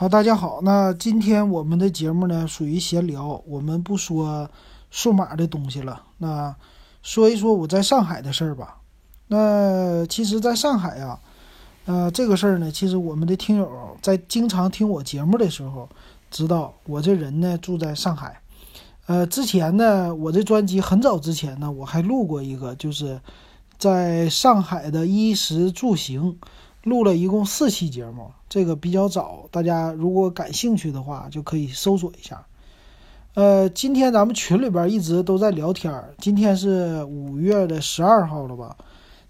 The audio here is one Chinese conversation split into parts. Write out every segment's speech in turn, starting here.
好，大家好。那今天我们的节目呢，属于闲聊，我们不说数码的东西了。那说一说我在上海的事儿吧。那其实，在上海呀，呃，这个事儿呢，其实我们的听友在经常听我节目的时候，知道我这人呢住在上海。呃，之前呢，我这专辑很早之前呢，我还录过一个，就是在上海的衣食住行。录了一共四期节目，这个比较早，大家如果感兴趣的话，就可以搜索一下。呃，今天咱们群里边一直都在聊天儿，今天是五月的十二号了吧？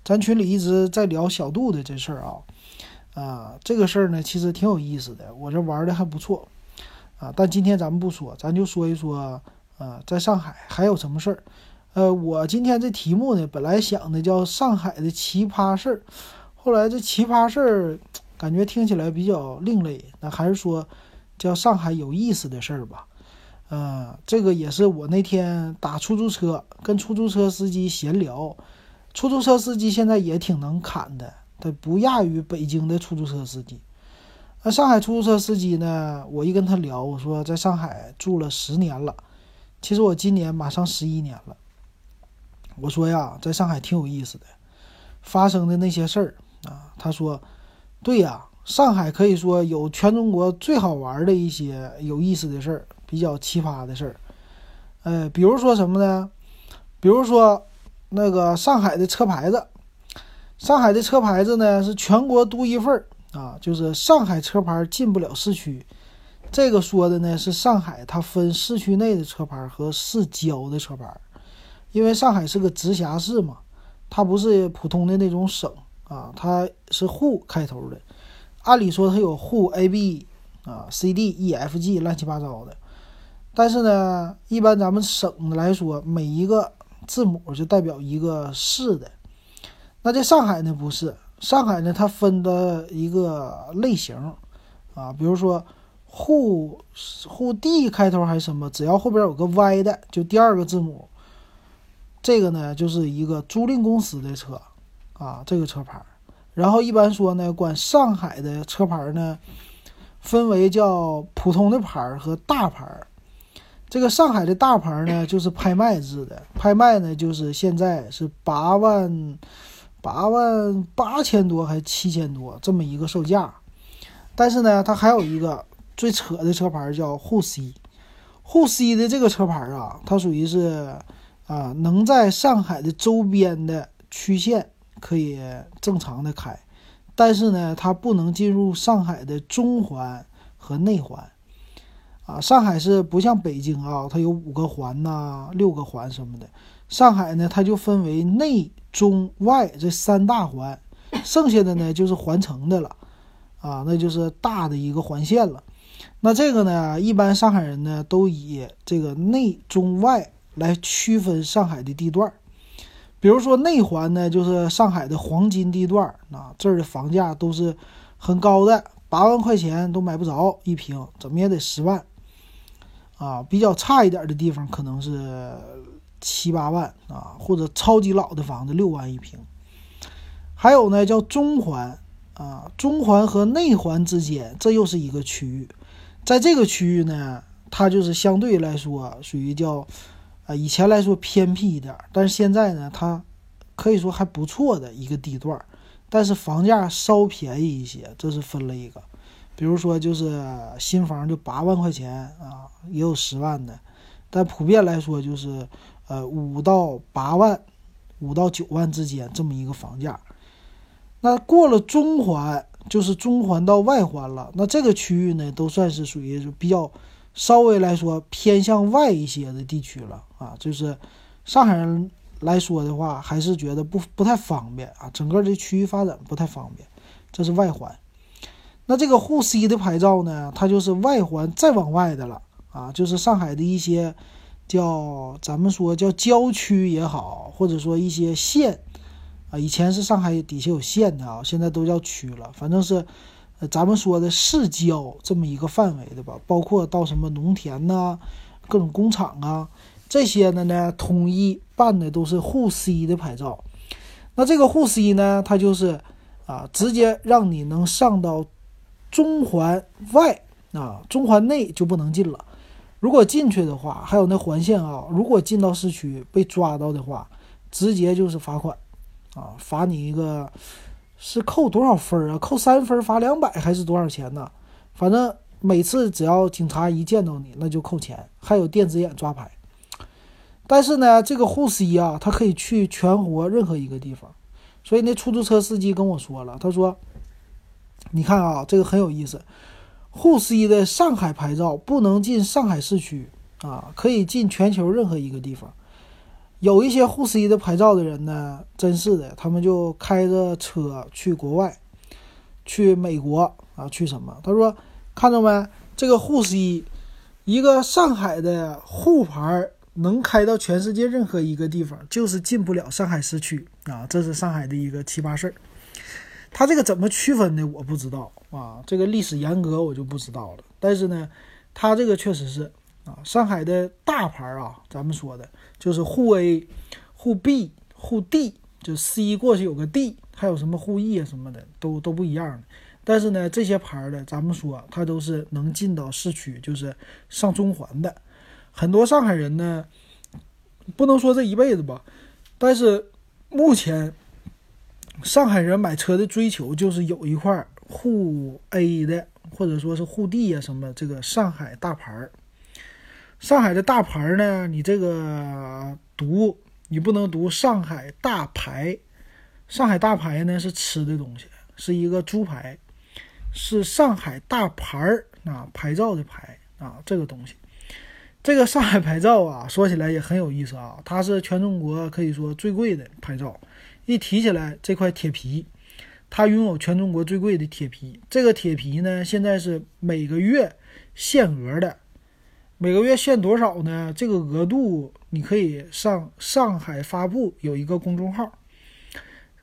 咱群里一直在聊小度的这事儿啊，啊，这个事儿呢其实挺有意思的，我这玩的还不错啊。但今天咱们不说，咱就说一说，呃，在上海还有什么事儿？呃，我今天这题目呢，本来想的叫上海的奇葩事儿。后来这奇葩事儿，感觉听起来比较另类，那还是说叫上海有意思的事儿吧。嗯，这个也是我那天打出租车，跟出租车司机闲聊。出租车司机现在也挺能侃的，他不亚于北京的出租车司机。那上海出租车司机呢，我一跟他聊，我说在上海住了十年了，其实我今年马上十一年了。我说呀，在上海挺有意思的，发生的那些事儿。啊，他说：“对呀，上海可以说有全中国最好玩的一些有意思的事儿，比较奇葩的事儿。呃，比如说什么呢？比如说那个上海的车牌子，上海的车牌子呢是全国独一份儿啊，就是上海车牌进不了市区。这个说的呢是上海它分市区内的车牌和市郊的车牌，因为上海是个直辖市嘛，它不是普通的那种省。”啊，它是沪开头的，按理说它有沪 A B 啊 C D E F G 乱七八糟的，但是呢，一般咱们省的来说，每一个字母就代表一个市的。那在上海呢，不是上海呢，它分的一个类型啊，比如说沪沪 D 开头还是什么，只要后边有个 Y 的，就第二个字母，这个呢就是一个租赁公司的车。啊，这个车牌，然后一般说呢，管上海的车牌呢，分为叫普通的牌和大牌。这个上海的大牌呢，就是拍卖制的，拍卖呢就是现在是八万八万八千多还是七千多这么一个售价。但是呢，它还有一个最扯的车牌叫沪 C，沪 C 的这个车牌啊，它属于是啊，能在上海的周边的区县。可以正常的开，但是呢，它不能进入上海的中环和内环，啊，上海是不像北京啊，它有五个环呐、六个环什么的。上海呢，它就分为内、中、外这三大环，剩下的呢就是环城的了，啊，那就是大的一个环线了。那这个呢，一般上海人呢都以这个内、中、外来区分上海的地段儿。比如说内环呢，就是上海的黄金地段啊，这儿的房价都是很高的，八万块钱都买不着一平，怎么也得十万啊。比较差一点的地方可能是七八万啊，或者超级老的房子六万一平。还有呢，叫中环啊，中环和内环之间，这又是一个区域，在这个区域呢，它就是相对来说属于叫。啊，以前来说偏僻一点，但是现在呢，它可以说还不错的一个地段，但是房价稍便宜一些，这是分了一个。比如说，就是新房就八万块钱啊，也有十万的，但普遍来说就是呃五到八万，五到九万之间这么一个房价。那过了中环，就是中环到外环了，那这个区域呢，都算是属于比较。稍微来说偏向外一些的地区了啊，就是上海人来说的话，还是觉得不不太方便啊，整个这区域发展不太方便。这是外环，那这个沪 C 的牌照呢，它就是外环再往外的了啊，就是上海的一些叫咱们说叫郊区也好，或者说一些县啊，以前是上海底下有县的啊，现在都叫区了，反正是。咱们说的市郊这么一个范围的吧，包括到什么农田呐、各种工厂啊这些的呢，统一办的都是沪 C 的牌照。那这个沪 C 呢，它就是啊，直接让你能上到中环外啊，中环内就不能进了。如果进去的话，还有那环线啊，如果进到市区被抓到的话，直接就是罚款，啊，罚你一个是扣多少分啊？扣三分罚两百还是多少钱呢？反正每次只要警察一见到你，那就扣钱，还有电子眼抓拍。但是呢，这个沪 C 啊，它可以去全国任何一个地方。所以那出租车司机跟我说了，他说：“你看啊，这个很有意思。沪 C 的上海牌照不能进上海市区啊，可以进全球任何一个地方。有一些沪 C 的牌照的人呢，真是的，他们就开着车去国外，去美国啊，去什么？他说，看到没？这个沪 C，一个上海的沪牌。”能开到全世界任何一个地方，就是进不了上海市区啊！这是上海的一个奇葩事儿。它这个怎么区分的，我不知道啊。这个历史严格，我就不知道了。但是呢，它这个确实是上海的大牌啊，咱们说的就是沪 A、沪 B、沪 D，就 C 过去有个 D，还有什么沪 E 啊什么的，都都不一样。但是呢，这些牌的，咱们说它都是能进到市区，就是上中环的。很多上海人呢，不能说这一辈子吧，但是目前上海人买车的追求就是有一块沪 A 的，或者说是沪 D 啊什么这个上海大牌儿。上海的大牌儿呢，你这个读你不能读上海大牌，上海大牌呢是吃的东西，是一个猪排，是上海大牌儿啊牌照的牌啊这个东西。这个上海牌照啊，说起来也很有意思啊。它是全中国可以说最贵的牌照。一提起来这块铁皮，它拥有全中国最贵的铁皮。这个铁皮呢，现在是每个月限额的。每个月限多少呢？这个额度你可以上上海发布有一个公众号。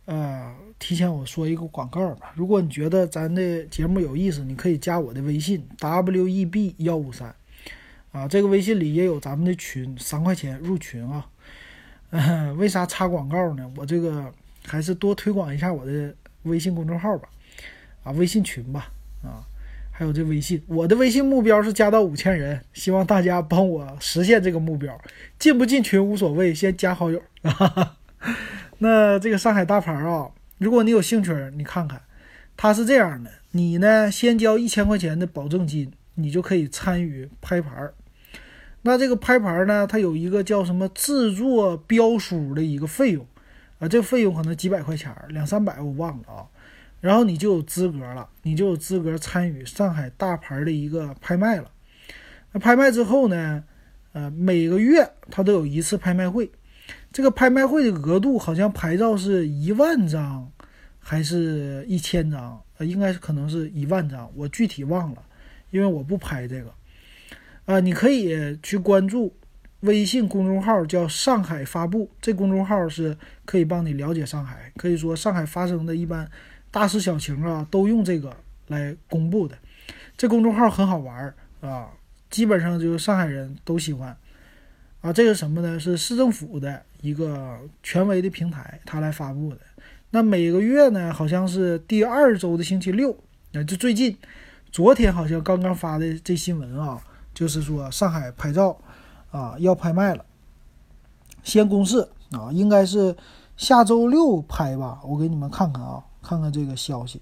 呃，提前我说一个广告吧。如果你觉得咱的节目有意思，你可以加我的微信 w e b 幺五三。啊，这个微信里也有咱们的群，三块钱入群啊。为啥插广告呢？我这个还是多推广一下我的微信公众号吧。啊，微信群吧。啊，还有这微信，我的微信目标是加到五千人，希望大家帮我实现这个目标。进不进群无所谓，先加好友。那这个上海大牌啊，如果你有兴趣，你看看，它是这样的，你呢先交一千块钱的保证金。你就可以参与拍牌，那这个拍牌呢，它有一个叫什么制作标书的一个费用，啊，这个费用可能几百块钱，两三百我忘了啊。然后你就有资格了，你就有资格参与上海大牌的一个拍卖了。那拍卖之后呢，呃，每个月它都有一次拍卖会，这个拍卖会的额度好像牌照是一万张，还是一千张？呃，应该是可能是一万张，我具体忘了。因为我不拍这个，啊，你可以去关注微信公众号，叫“上海发布”。这公众号是可以帮你了解上海，可以说上海发生的一般大事小情啊，都用这个来公布的。这公众号很好玩啊，基本上就是上海人都喜欢啊。这个什么呢？是市政府的一个权威的平台，它来发布的。那每个月呢，好像是第二周的星期六，啊，就最近。昨天好像刚刚发的这新闻啊，就是说上海牌照啊要拍卖了，先公示啊，应该是下周六拍吧，我给你们看看啊，看看这个消息。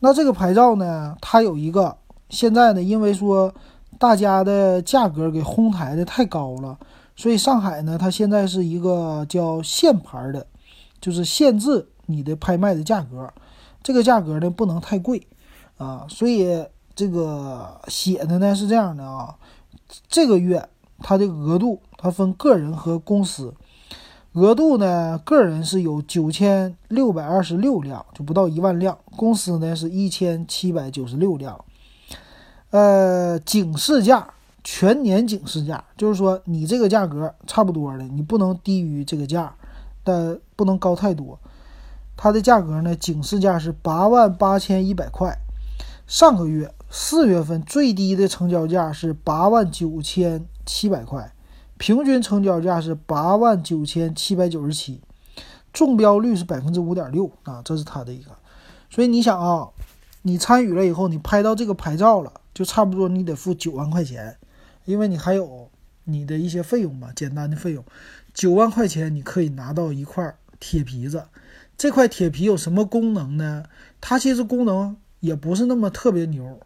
那这个牌照呢，它有一个现在呢，因为说大家的价格给哄抬的太高了，所以上海呢，它现在是一个叫限牌的，就是限制你的拍卖的价格，这个价格呢不能太贵。啊，所以这个写的呢是这样的啊，这个月它的额度它分个人和公司，额度呢个人是有九千六百二十六辆，就不到一万辆，公司呢是一千七百九十六辆，呃，警示价全年警示价，就是说你这个价格差不多的，你不能低于这个价，但不能高太多，它的价格呢警示价是八万八千一百块。上个月四月份最低的成交价是八万九千七百块，平均成交价是八万九千七百九十七，中标率是百分之五点六啊，这是它的一个。所以你想啊，你参与了以后，你拍到这个牌照了，就差不多你得付九万块钱，因为你还有你的一些费用嘛，简单的费用。九万块钱你可以拿到一块铁皮子，这块铁皮有什么功能呢？它其实功能也不是那么特别牛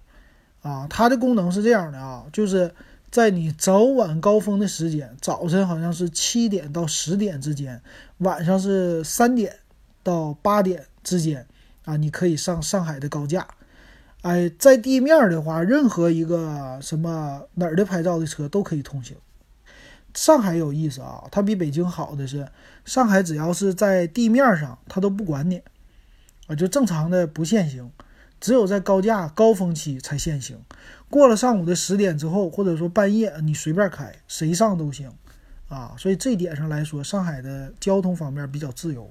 啊，它的功能是这样的啊，就是在你早晚高峰的时间，早晨好像是七点到十点之间，晚上是三点到八点之间啊，你可以上上海的高架。哎，在地面的话，任何一个什么哪儿的牌照的车都可以通行。上海有意思啊，它比北京好的是，上海只要是在地面上，它都不管你，啊，就正常的不限行，只有在高架高峰期才限行。过了上午的十点之后，或者说半夜，你随便开，谁上都行，啊，所以这点上来说，上海的交通方面比较自由。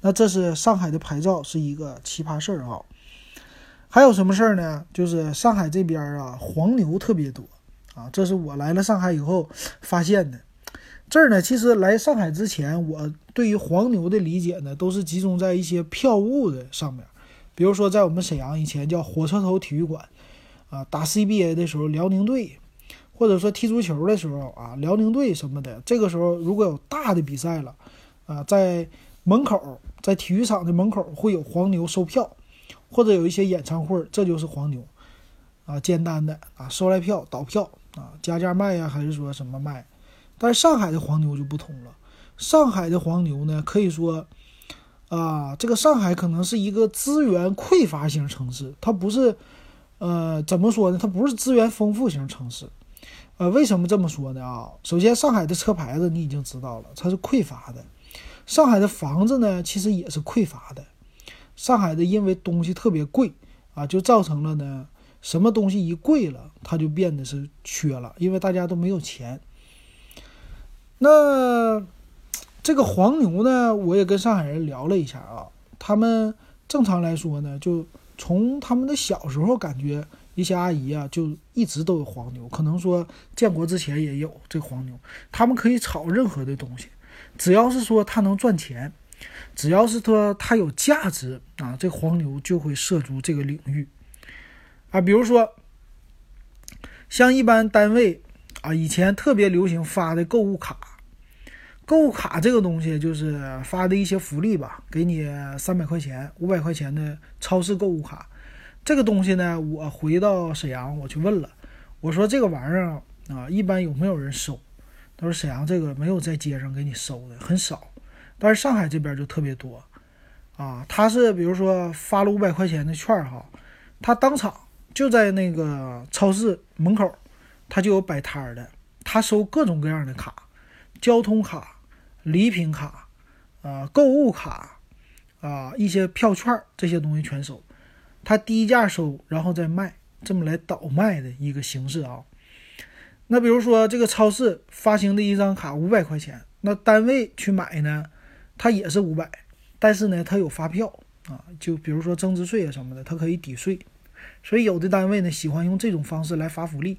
那这是上海的牌照是一个奇葩事儿啊。还有什么事儿呢？就是上海这边啊，黄牛特别多。啊，这是我来了上海以后发现的。这儿呢，其实来上海之前，我对于黄牛的理解呢，都是集中在一些票务的上面。比如说，在我们沈阳以前叫火车头体育馆，啊，打 CBA 的时候，辽宁队，或者说踢足球的时候啊，辽宁队什么的，这个时候如果有大的比赛了，啊，在门口，在体育场的门口会有黄牛收票，或者有一些演唱会，这就是黄牛，啊，简单的啊，收来票倒票。啊，加价卖呀，还是说什么卖？但是上海的黄牛就不同了。上海的黄牛呢，可以说，啊，这个上海可能是一个资源匮乏型城市，它不是，呃，怎么说呢？它不是资源丰富型城市。呃，为什么这么说呢？啊，首先，上海的车牌子你已经知道了，它是匮乏的。上海的房子呢，其实也是匮乏的。上海的因为东西特别贵啊，就造成了呢。什么东西一贵了，它就变得是缺了，因为大家都没有钱。那这个黄牛呢，我也跟上海人聊了一下啊，他们正常来说呢，就从他们的小时候感觉一些阿姨啊，就一直都有黄牛，可能说建国之前也有这黄牛，他们可以炒任何的东西，只要是说他能赚钱，只要是说他有价值啊，这黄牛就会涉足这个领域。啊，比如说，像一般单位啊，以前特别流行发的购物卡，购物卡这个东西就是发的一些福利吧，给你三百块钱、五百块钱的超市购物卡。这个东西呢，我回到沈阳，我去问了，我说这个玩意儿啊，一般有没有人收？他说沈阳这个没有在街上给你收的，很少。但是上海这边就特别多啊，他是比如说发了五百块钱的券哈，他当场。就在那个超市门口，他就有摆摊儿的，他收各种各样的卡，交通卡、礼品卡，啊，购物卡，啊，一些票券这些东西全收，他低价收，然后再卖，这么来倒卖的一个形式啊。那比如说这个超市发行的一张卡五百块钱，那单位去买呢，他也是五百，但是呢，他有发票啊，就比如说增值税啊什么的，它可以抵税。所以有的单位呢喜欢用这种方式来发福利，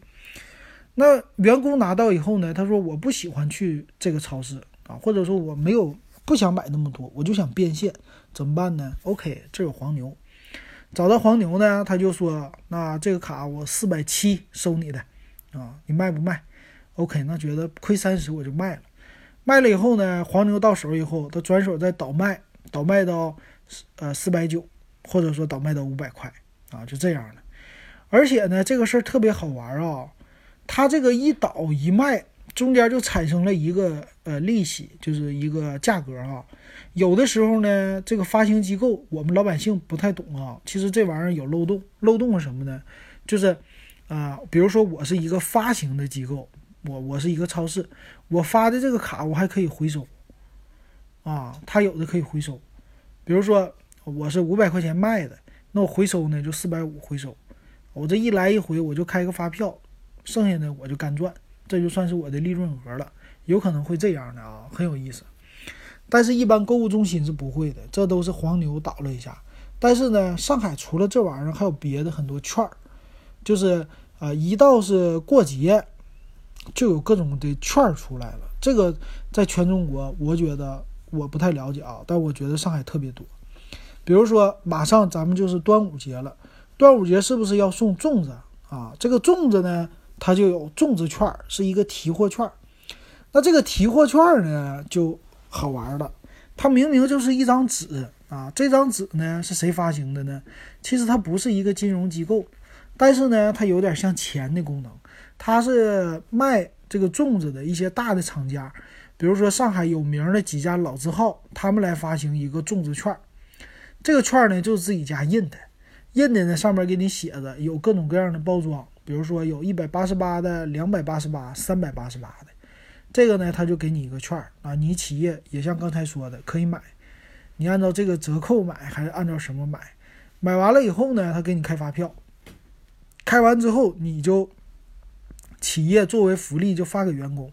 那员工拿到以后呢，他说我不喜欢去这个超市啊，或者说我没有不想买那么多，我就想变现，怎么办呢？OK，这有黄牛，找到黄牛呢，他就说那这个卡我四百七收你的啊，你卖不卖？OK，那觉得亏三十我就卖了，卖了以后呢，黄牛到手以后，他转手再倒卖，倒卖到呃四百九，或者说倒卖到五百块。啊，就这样的，而且呢，这个事儿特别好玩啊，他这个一倒一卖，中间就产生了一个呃利息，就是一个价格啊。有的时候呢，这个发行机构我们老百姓不太懂啊，其实这玩意儿有漏洞，漏洞是什么呢？就是啊，比如说我是一个发行的机构，我我是一个超市，我发的这个卡我还可以回收啊，他有的可以回收，比如说我是五百块钱卖的。那我回收呢，就四百五回收，我这一来一回我就开个发票，剩下的我就干赚，这就算是我的利润额了。有可能会这样的啊，很有意思。但是，一般购物中心是不会的，这都是黄牛倒了一下。但是呢，上海除了这玩意儿，还有别的很多券儿，就是呃，一到是过节，就有各种的券儿出来了。这个在全中国，我觉得我不太了解啊，但我觉得上海特别多。比如说，马上咱们就是端午节了，端午节是不是要送粽子啊。这个粽子呢，它就有粽子券儿，是一个提货券儿。那这个提货券呢，就好玩了。它明明就是一张纸啊，这张纸呢是谁发行的呢？其实它不是一个金融机构，但是呢，它有点像钱的功能。它是卖这个粽子的一些大的厂家，比如说上海有名的几家老字号，他们来发行一个粽子券。这个券呢就是自己家印的，印的呢上面给你写着有各种各样的包装，比如说有一百八十八的、两百八十八、三百八十八的。这个呢，他就给你一个券儿啊，你企业也像刚才说的可以买，你按照这个折扣买还是按照什么买？买完了以后呢，他给你开发票，开完之后你就企业作为福利就发给员工，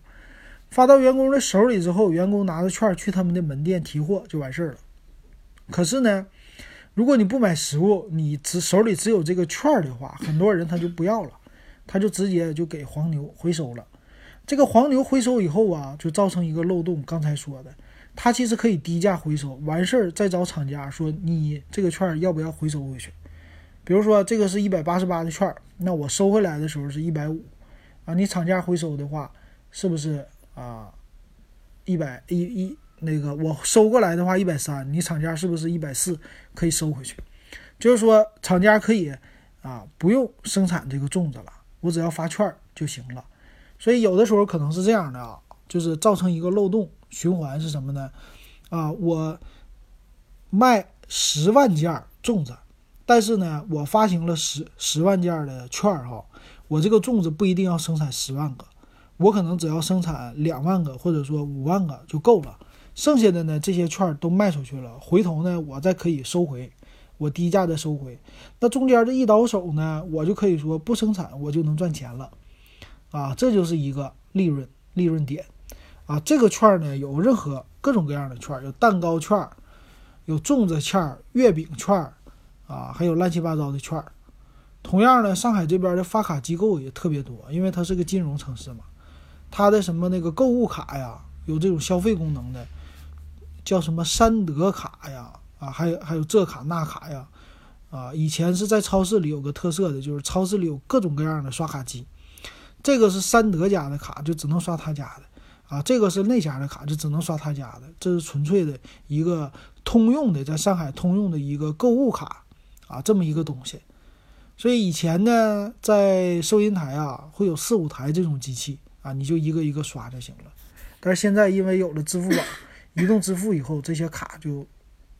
发到员工的手里之后，员工拿着券去他们的门店提货就完事儿了。可是呢，如果你不买实物，你只手里只有这个券儿的话，很多人他就不要了，他就直接就给黄牛回收了。这个黄牛回收以后啊，就造成一个漏洞。刚才说的，他其实可以低价回收，完事儿再找厂家说你这个券要不要回收回去。比如说这个是一百八十八的券，那我收回来的时候是一百五，啊，你厂家回收的话是不是啊？一百一一那个我收过来的话一百三，你厂家是不是一百四可以收回去？就是说厂家可以啊不用生产这个粽子了，我只要发券就行了。所以有的时候可能是这样的啊，就是造成一个漏洞循环是什么呢？啊，我卖十万件粽子，但是呢，我发行了十十万件的券儿哈，我这个粽子不一定要生产十万个，我可能只要生产两万个或者说五万个就够了，剩下的呢这些券儿都卖出去了，回头呢我再可以收回，我低价的收回，那中间这一倒手呢，我就可以说不生产我就能赚钱了。啊，这就是一个利润利润点，啊，这个券呢有任何各种各样的券，有蛋糕券，有粽子券、月饼券，啊，还有乱七八糟的券。同样呢，上海这边的发卡机构也特别多，因为它是个金融城市嘛，它的什么那个购物卡呀，有这种消费功能的，叫什么三德卡呀，啊，还有还有这卡那卡呀，啊，以前是在超市里有个特色的，就是超市里有各种各样的刷卡机。这个是三德家的卡，就只能刷他家的啊。这个是那家的卡，就只能刷他家的。这是纯粹的一个通用的，在上海通用的一个购物卡啊，这么一个东西。所以以前呢，在收银台啊，会有四五台这种机器啊，你就一个一个刷就行了。但是现在因为有了支付宝、移动支付以后，这些卡就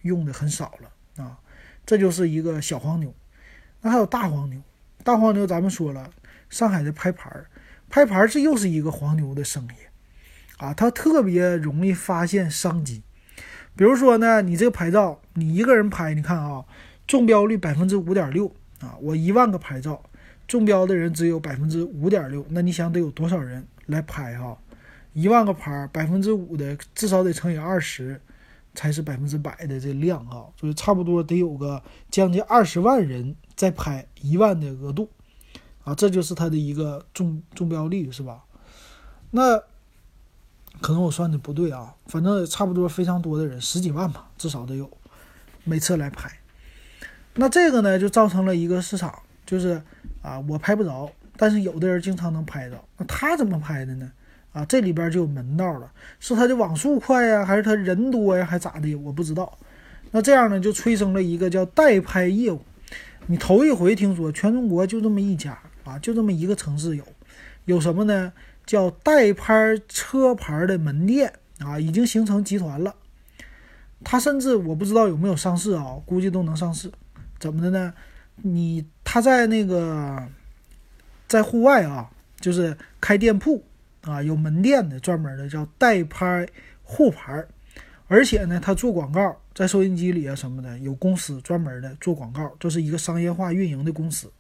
用的很少了啊。这就是一个小黄牛。那还有大黄牛，大黄牛咱们说了，上海的拍牌儿。拍牌这又是一个黄牛的生意，啊，他特别容易发现商机。比如说呢，你这个牌照，你一个人拍，你看啊，中标率百分之五点六啊，我一万个牌照，中标的人只有百分之五点六，那你想得有多少人来拍哈？一万个牌，百分之五的至少得乘以二十，才是百分之百的这量啊，所以差不多得有个将近二十万人在拍一万的额度。啊，这就是它的一个中中标率，是吧？那可能我算的不对啊，反正差不多非常多的人，十几万吧，至少得有，每次来拍。那这个呢，就造成了一个市场，就是啊，我拍不着，但是有的人经常能拍着。那他怎么拍的呢？啊，这里边就有门道了，是他的网速快呀，还是他人多呀，还咋的？我不知道。那这样呢，就催生了一个叫代拍业务。你头一回听说，全中国就这么一家。啊，就这么一个城市有，有什么呢？叫代拍车牌的门店啊，已经形成集团了。它甚至我不知道有没有上市啊，估计都能上市。怎么的呢？你他在那个在户外啊，就是开店铺啊，有门店的专门的叫代拍护牌，而且呢，他做广告，在收音机里啊什么的，有公司专门的做广告，这是一个商业化运营的公司。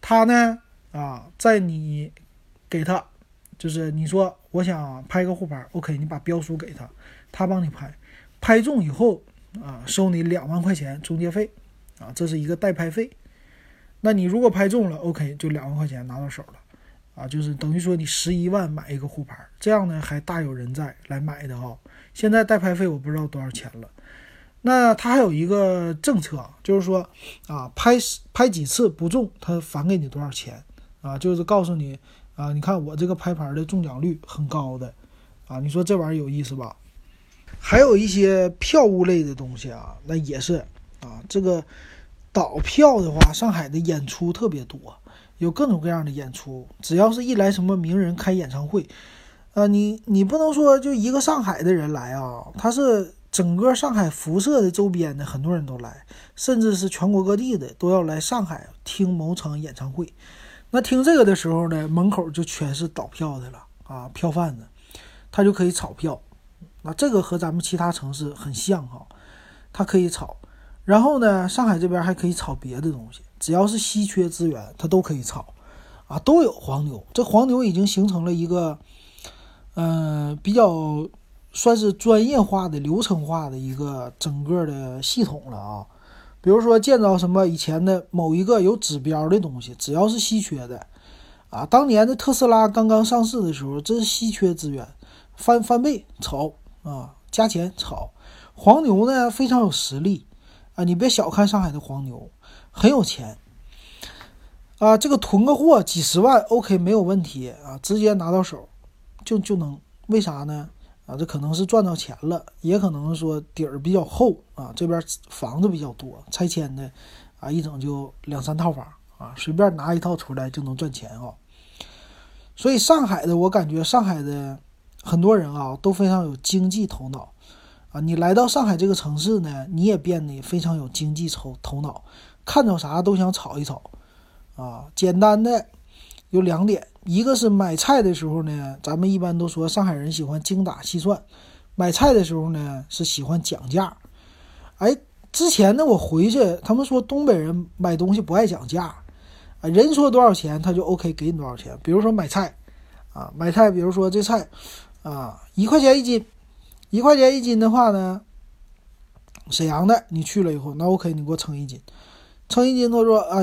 他呢，啊，在你给他，就是你说我想拍个护牌，OK，你把标书给他，他帮你拍，拍中以后啊，收你两万块钱中介费，啊，这是一个代拍费。那你如果拍中了，OK，就两万块钱拿到手了，啊，就是等于说你十一万买一个护牌，这样呢还大有人在来买的哈。现在代拍费我不知道多少钱了，那他还有一个政策，就是说啊，拍拍几次不中，他返给你多少钱啊？就是告诉你啊，你看我这个拍牌的中奖率很高的啊，你说这玩意儿有意思吧？还有一些票务类的东西啊，那也是啊，这个倒票的话，上海的演出特别多，有各种各样的演出，只要是一来什么名人开演唱会，啊，你你不能说就一个上海的人来啊，他是。整个上海辐射的周边的很多人都来，甚至是全国各地的都要来上海听某场演唱会。那听这个的时候呢，门口就全是倒票的了啊，票贩子，他就可以炒票。那这个和咱们其他城市很像哈，他可以炒。然后呢，上海这边还可以炒别的东西，只要是稀缺资源，他都可以炒啊，都有黄牛。这黄牛已经形成了一个，嗯，比较。算是专业化的、流程化的一个整个的系统了啊。比如说建造什么以前的某一个有指标的东西，只要是稀缺的啊，当年的特斯拉刚刚上市的时候，这是稀缺资源，翻翻倍炒啊，加钱炒。黄牛呢非常有实力啊，你别小看上海的黄牛，很有钱啊。这个囤个货几十万，OK 没有问题啊，直接拿到手就就能。为啥呢？啊，这可能是赚到钱了，也可能说底儿比较厚啊。这边房子比较多，拆迁的啊，一整就两三套房啊，随便拿一套出来就能赚钱啊。所以上海的，我感觉上海的很多人啊都非常有经济头脑啊。你来到上海这个城市呢，你也变得非常有经济头头脑，看着啥都想炒一炒啊。简单的有两点。一个是买菜的时候呢，咱们一般都说上海人喜欢精打细算，买菜的时候呢是喜欢讲价。哎，之前呢我回去，他们说东北人买东西不爱讲价，啊，人说多少钱他就 OK 给你多少钱。比如说买菜，啊，买菜，比如说这菜，啊，一块钱一斤，一块钱一斤的话呢，沈阳的你去了以后，那 OK 你给我称一斤，称一斤他说啊。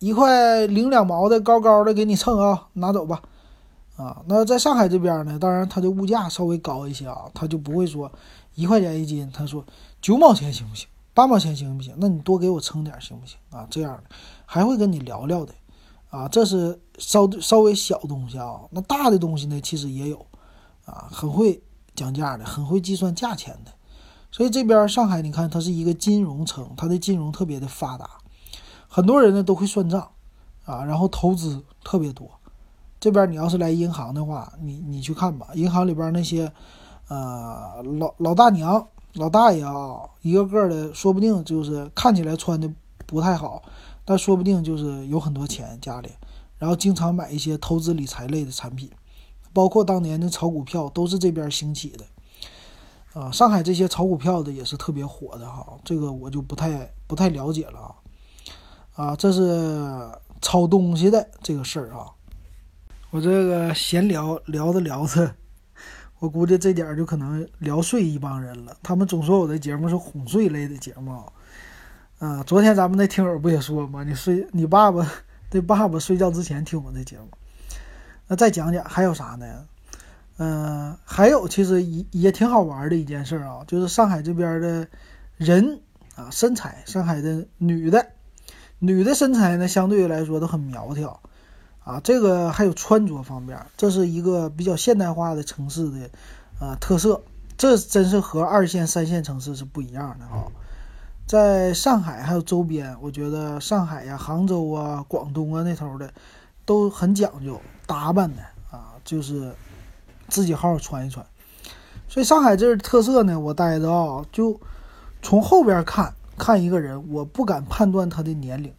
一块零两毛的高高的给你称啊，拿走吧，啊，那在上海这边呢，当然它的物价稍微高一些啊，他就不会说一块钱一斤，他说九毛钱行不行？八毛钱行不行？那你多给我称点行不行？啊，这样的还会跟你聊聊的，啊，这是稍稍微小东西啊，那大的东西呢，其实也有，啊，很会讲价的，很会计算价钱的，所以这边上海你看它是一个金融城，它的金融特别的发达。很多人呢都会算账，啊，然后投资特别多。这边你要是来银行的话，你你去看吧，银行里边那些，呃，老老大娘、老大爷啊，一个个的，说不定就是看起来穿的不太好，但说不定就是有很多钱家里，然后经常买一些投资理财类的产品，包括当年的炒股票都是这边兴起的。啊，上海这些炒股票的也是特别火的哈，这个我就不太不太了解了啊。啊，这是抄东西的这个事儿啊！我这个闲聊聊着聊着，我估计这点儿就可能聊睡一帮人了。他们总说我的节目是哄睡类的节目啊。昨天咱们那听友不也说吗？你睡，你爸爸的爸爸睡觉之前听我这节目。那再讲讲还有啥呢？嗯，还有其实也也挺好玩的一件事啊，就是上海这边的人啊，身材，上海的女的。女的身材呢，相对来说都很苗条，啊，这个还有穿着方面，这是一个比较现代化的城市的，呃，特色。这真是和二线、三线城市是不一样的啊。在上海还有周边，我觉得上海呀、杭州啊、广东啊那头的，都很讲究打扮的啊，就是自己好好穿一穿。所以上海这儿特色呢，我待着啊，就从后边看。看一个人，我不敢判断他的年龄，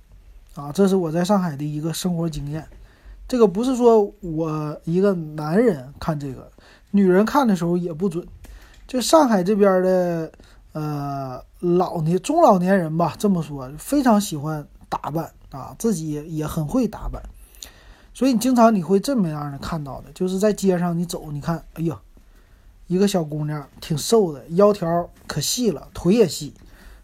啊，这是我在上海的一个生活经验。这个不是说我一个男人看这个，女人看的时候也不准。就上海这边的，呃，老年中老年人吧，这么说，非常喜欢打扮啊，自己也很会打扮。所以你经常你会这么样的看到的，就是在街上你走，你看，哎呀，一个小姑娘挺瘦的，腰条可细了，腿也细。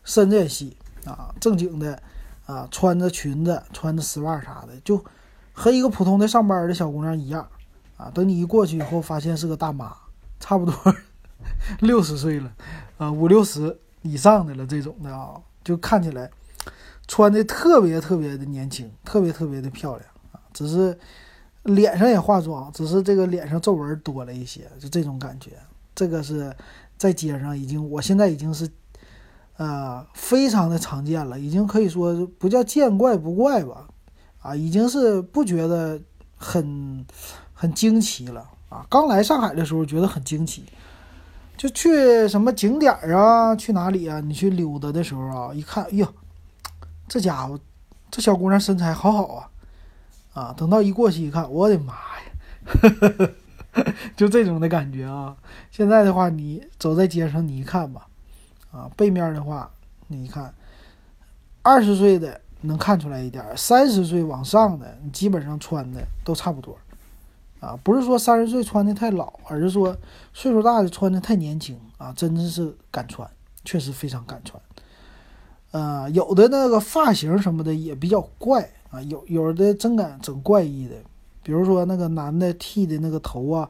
身子也细啊，正经的啊，穿着裙子，穿着丝袜啥的，就和一个普通的上班的小姑娘一样啊。等你一过去以后，发现是个大妈，差不多 六十岁了啊，五六十，以上的了，这种的啊，就看起来穿的特别特别的年轻，特别特别的漂亮啊。只是脸上也化妆，只是这个脸上皱纹多了一些，就这种感觉。这个是在街上已经，我现在已经是呃非常的常见了，已经可以说不叫见怪不怪吧，啊，已经是不觉得很很惊奇了啊。刚来上海的时候觉得很惊奇。就去什么景点啊？去哪里啊？你去溜达的时候啊，一看，哎呦，这家伙，这小姑娘身材好好啊！啊，等到一过去一看，我的妈呀，就这种的感觉啊！现在的话，你走在街上，你一看吧，啊，背面的话，你看，二十岁的能看出来一点，三十岁往上的，你基本上穿的都差不多。啊，不是说三十岁穿的太老，而是说岁数大的穿的太年轻啊，真的是敢穿，确实非常敢穿。呃，有的那个发型什么的也比较怪啊，有有的真敢整怪异的，比如说那个男的剃的那个头啊，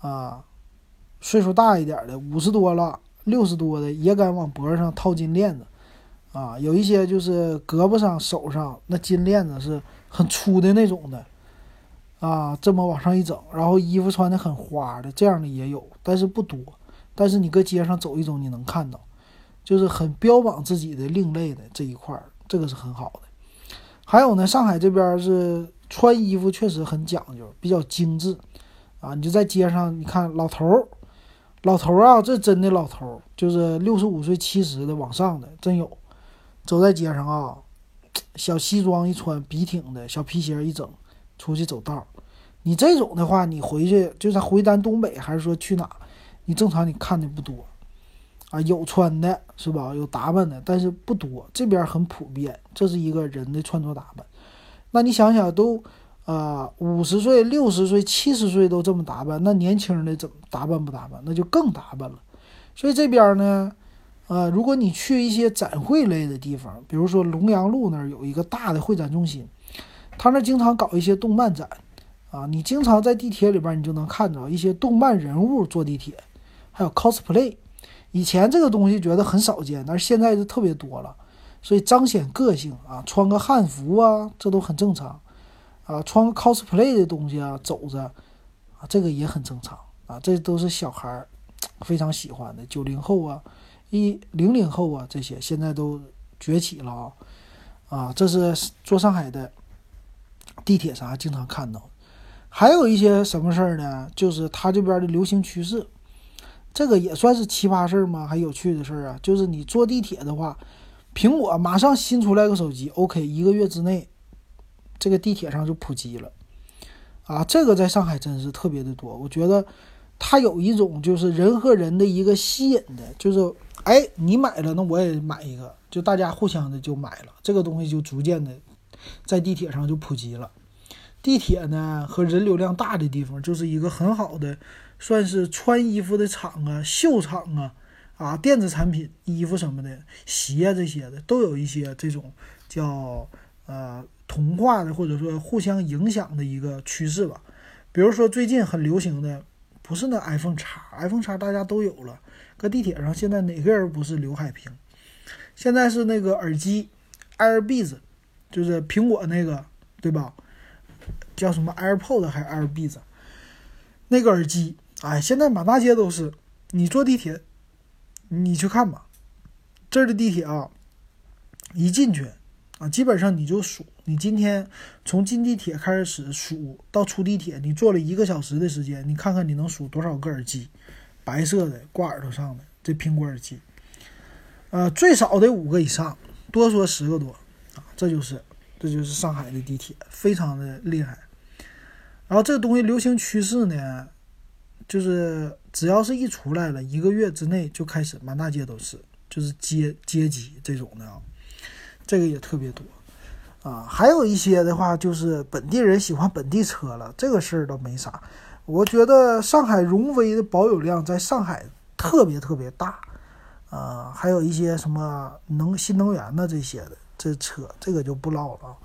啊，岁数大一点的五十多了、六十多的也敢往脖子上套金链子，啊，有一些就是胳膊上、手上那金链子是很粗的那种的。啊，这么往上一整，然后衣服穿的很花的，这样的也有，但是不多。但是你搁街上走一走，你能看到，就是很标榜自己的另类的这一块，这个是很好的。还有呢，上海这边是穿衣服确实很讲究，比较精致啊。你就在街上，你看老头儿，老头儿啊，这真的老头儿，就是六十五岁、七十的往上的，真有。走在街上啊，小西装一穿，笔挺的小皮鞋一整。出去走道，你这种的话，你回去就是回咱东北，还是说去哪？你正常你看的不多啊，有穿的是吧？有打扮的，但是不多。这边很普遍，这是一个人的穿着打扮。那你想想，都啊五十岁、六十岁、七十岁都这么打扮，那年轻人的怎么打扮不打扮？那就更打扮了。所以这边呢，呃，如果你去一些展会类的地方，比如说龙阳路那儿有一个大的会展中心。他那经常搞一些动漫展，啊，你经常在地铁里边，你就能看到一些动漫人物坐地铁，还有 cosplay。以前这个东西觉得很少见，但是现在就特别多了，所以彰显个性啊，穿个汉服啊，这都很正常，啊，穿个 cosplay 的东西啊，走着，啊，这个也很正常啊，这都是小孩儿非常喜欢的，九零后啊，一零零后啊，这些现在都崛起了啊，啊，这是做上海的。地铁啥经常看到，还有一些什么事儿呢？就是他这边的流行趋势，这个也算是奇葩事儿吗？还有趣的事儿啊？就是你坐地铁的话，苹果马上新出来个手机，OK，一个月之内，这个地铁上就普及了，啊，这个在上海真是特别的多。我觉得它有一种就是人和人的一个吸引的，就是哎，你买了，那我也买一个，就大家互相的就买了，这个东西就逐渐的。在地铁上就普及了，地铁呢和人流量大的地方就是一个很好的，算是穿衣服的厂啊、秀场啊、啊电子产品、衣服什么的、鞋这些的，都有一些这种叫呃同化的或者说互相影响的一个趋势吧。比如说最近很流行的，不是那 iPhone 叉，iPhone 叉大家都有了，搁地铁上现在哪个人不是刘海屏？现在是那个耳机 AirBeats。就是苹果那个，对吧？叫什么 AirPods 还是 AirBeats？那个耳机，哎，现在满大街都是。你坐地铁，你去看吧，这儿的地铁啊，一进去啊，基本上你就数，你今天从进地铁开始数到出地铁，你坐了一个小时的时间，你看看你能数多少个耳机，白色的挂耳朵上的这苹果耳机，呃，最少得五个以上，多说十个多。这就是，这就是上海的地铁，非常的厉害。然后这个东西流行趋势呢，就是只要是一出来了，一个月之内就开始满大街都是，就是街街机这种的啊，这个也特别多啊。还有一些的话，就是本地人喜欢本地车了，这个事儿倒没啥。我觉得上海荣威的保有量在上海特别特别大啊，还有一些什么能新能源的这些的。这车这个就不唠了，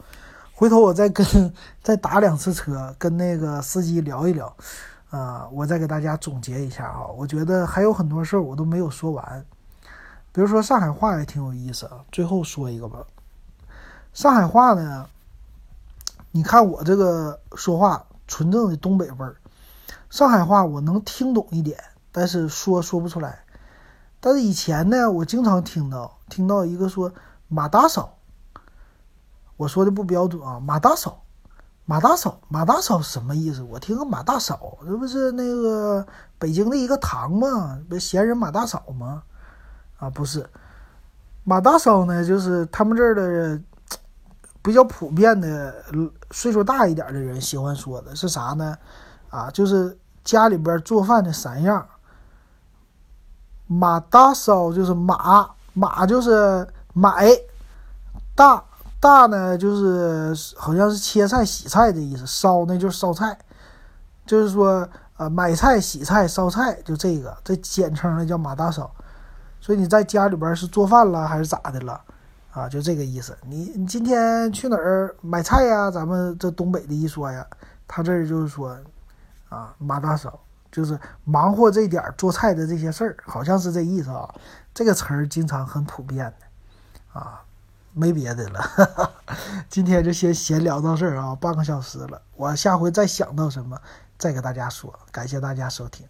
回头我再跟 再打两次车，跟那个司机聊一聊，啊，我再给大家总结一下啊。我觉得还有很多事儿我都没有说完，比如说上海话也挺有意思啊。最后说一个吧，上海话呢，你看我这个说话纯正的东北味儿，上海话我能听懂一点，但是说说不出来。但是以前呢，我经常听到听到一个说马大嫂，我说的不标准啊，马大嫂。马大嫂，马大嫂什么意思？我听个马大嫂，这不是那个北京的一个堂吗？不闲人马大嫂吗？啊，不是，马大嫂呢，就是他们这儿的比较普遍的岁数大一点的人喜欢说的是啥呢？啊，就是家里边做饭的三样。马大嫂就是马，马就是买，大。大呢，就是好像是切菜、洗菜的意思；烧呢，就是烧菜，就是说，呃，买菜、洗菜、烧菜，就这个，这简称呢叫马大嫂。所以你在家里边是做饭了还是咋的了？啊，就这个意思。你你今天去哪儿买菜呀？咱们这东北的一说呀，他这儿就是说，啊，马大嫂就是忙活这点做菜的这些事儿，好像是这意思啊。这个词儿经常很普遍的，啊。没别的了，今天就先闲聊到这儿啊，半个小时了。我下回再想到什么，再给大家说。感谢大家收听。